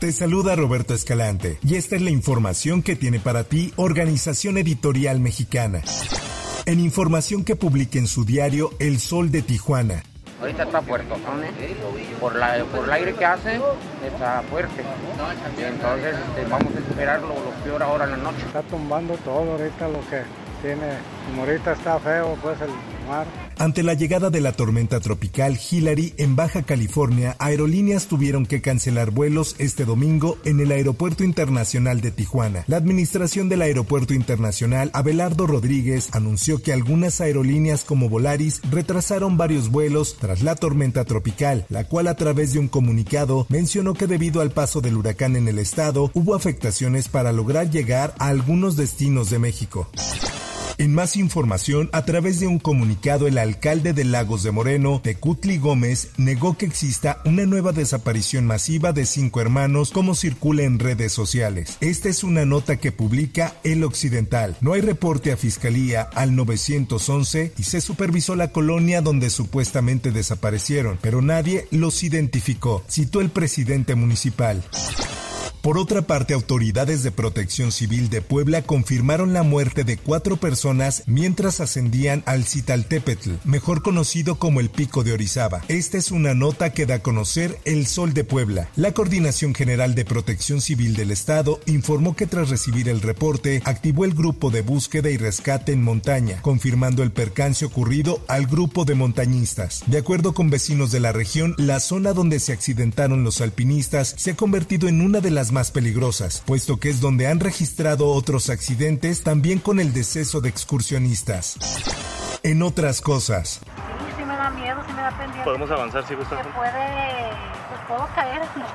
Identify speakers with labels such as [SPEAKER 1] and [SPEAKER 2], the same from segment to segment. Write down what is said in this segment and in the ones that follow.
[SPEAKER 1] Te saluda Roberto Escalante y esta es la información que tiene para ti Organización Editorial Mexicana. En información que publica en su diario El Sol de Tijuana.
[SPEAKER 2] Ahorita está puerto, ¿eh? por, la, por el aire que hace, está fuerte. Entonces este, vamos a esperar lo, lo peor ahora en la noche.
[SPEAKER 3] Está tumbando todo ahorita lo que tiene, como ahorita está feo pues el mar.
[SPEAKER 1] Ante la llegada de la tormenta tropical Hillary en Baja California, aerolíneas tuvieron que cancelar vuelos este domingo en el Aeropuerto Internacional de Tijuana. La administración del Aeropuerto Internacional, Abelardo Rodríguez, anunció que algunas aerolíneas como Volaris retrasaron varios vuelos tras la tormenta tropical, la cual a través de un comunicado mencionó que debido al paso del huracán en el estado hubo afectaciones para lograr llegar a algunos destinos de México. En más información, a través de un comunicado, el alcalde de Lagos de Moreno, Tecutli Gómez, negó que exista una nueva desaparición masiva de cinco hermanos como circula en redes sociales. Esta es una nota que publica El Occidental. No hay reporte a fiscalía al 911 y se supervisó la colonia donde supuestamente desaparecieron, pero nadie los identificó, citó el presidente municipal. Por otra parte, autoridades de protección civil de Puebla confirmaron la muerte de cuatro personas mientras ascendían al Citaltépetl, mejor conocido como el Pico de Orizaba. Esta es una nota que da a conocer El Sol de Puebla. La Coordinación General de Protección Civil del Estado informó que tras recibir el reporte, activó el grupo de búsqueda y rescate en montaña, confirmando el percance ocurrido al grupo de montañistas. De acuerdo con vecinos de la región, la zona donde se accidentaron los alpinistas se ha convertido en una de las más peligrosas, puesto que es donde han registrado otros accidentes también con el deceso de excursionistas. En otras cosas.
[SPEAKER 4] Sí, me da miedo, sí me da pendiente.
[SPEAKER 5] Podemos avanzar si gusta.
[SPEAKER 4] Se puede, puedo caer en el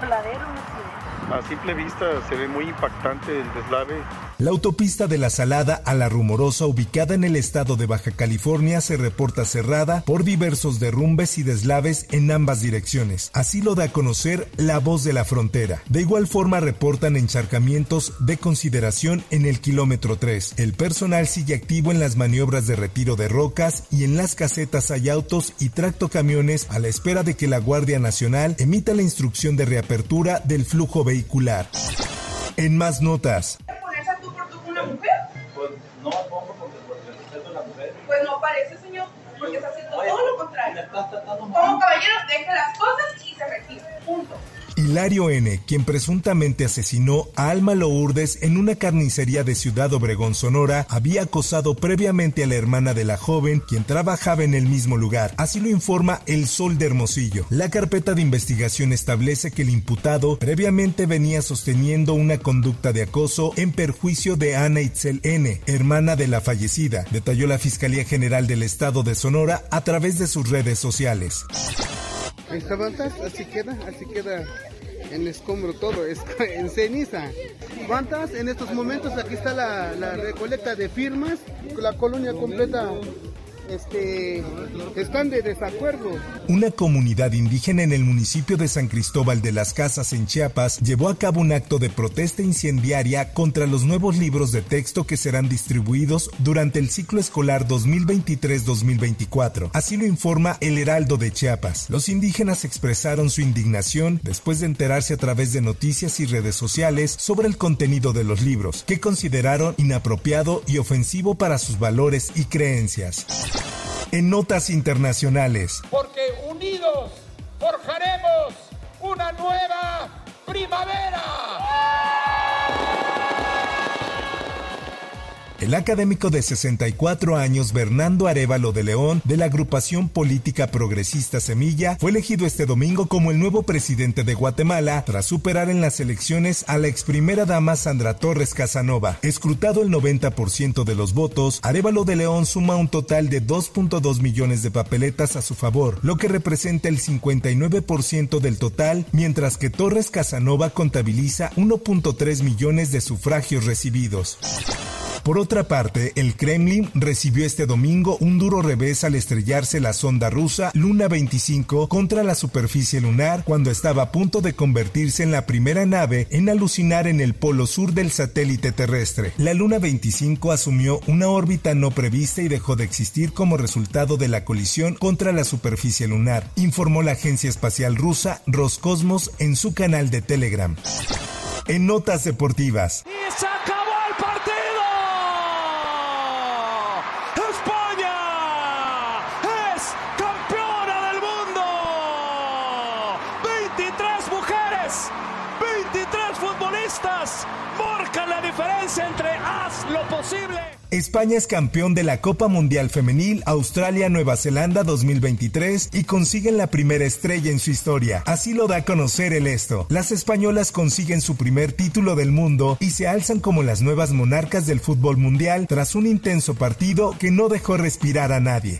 [SPEAKER 5] a simple vista se ve muy impactante el deslave.
[SPEAKER 1] La autopista de la Salada a la Rumorosa, ubicada en el estado de Baja California, se reporta cerrada por diversos derrumbes y deslaves en ambas direcciones. Así lo da a conocer la voz de la frontera. De igual forma reportan encharcamientos de consideración en el kilómetro 3. El personal sigue activo en las maniobras de retiro de rocas y en las casetas hay autos y tractocamiones a la espera de que la Guardia Nacional emita la instrucción de reapertura del flujo vehicular. En más notas.
[SPEAKER 6] tú por tu una mujer?
[SPEAKER 7] Pues no pongo porque por el respeto de la mujer.
[SPEAKER 6] Pues no parece, señor, porque está haciendo todo lo contrario. Como caballero, deja las cosas
[SPEAKER 1] Hilario N., quien presuntamente asesinó a Alma Lourdes en una carnicería de Ciudad Obregón, Sonora, había acosado previamente a la hermana de la joven, quien trabajaba en el mismo lugar. Así lo informa El Sol de Hermosillo. La carpeta de investigación establece que el imputado previamente venía sosteniendo una conducta de acoso en perjuicio de Ana Itzel N., hermana de la fallecida, detalló la Fiscalía General del Estado de Sonora a través de sus redes sociales.
[SPEAKER 8] queda, queda en escombro todo, es en ceniza. ¿Cuántas? En estos momentos aquí está la, la recolecta de firmas, la colonia completa este, están de desacuerdo.
[SPEAKER 1] Una comunidad indígena en el municipio de San Cristóbal de las Casas en Chiapas llevó a cabo un acto de protesta incendiaria contra los nuevos libros de texto que serán distribuidos durante el ciclo escolar 2023-2024. Así lo informa el Heraldo de Chiapas. Los indígenas expresaron su indignación después de enterarse a través de noticias y redes sociales sobre el contenido de los libros, que consideraron inapropiado y ofensivo para sus valores y creencias. En notas internacionales.
[SPEAKER 9] Porque unidos forjaremos una nueva primavera.
[SPEAKER 1] El académico de 64 años, Bernardo Arevalo de León, de la agrupación política progresista Semilla, fue elegido este domingo como el nuevo presidente de Guatemala tras superar en las elecciones a la ex primera dama Sandra Torres Casanova. Escrutado el 90% de los votos, Arevalo de León suma un total de 2.2 millones de papeletas a su favor, lo que representa el 59% del total, mientras que Torres Casanova contabiliza 1.3 millones de sufragios recibidos. Por otra parte, el Kremlin recibió este domingo un duro revés al estrellarse la sonda rusa Luna 25 contra la superficie lunar cuando estaba a punto de convertirse en la primera nave en alucinar en el polo sur del satélite terrestre. La Luna 25 asumió una órbita no prevista y dejó de existir como resultado de la colisión contra la superficie lunar, informó la agencia espacial rusa Roscosmos en su canal de Telegram. En notas deportivas.
[SPEAKER 9] Entre haz lo posible.
[SPEAKER 1] España es campeón de la Copa Mundial Femenil Australia-Nueva Zelanda 2023 y consiguen la primera estrella en su historia. Así lo da a conocer el esto. Las españolas consiguen su primer título del mundo y se alzan como las nuevas monarcas del fútbol mundial tras un intenso partido que no dejó respirar a nadie.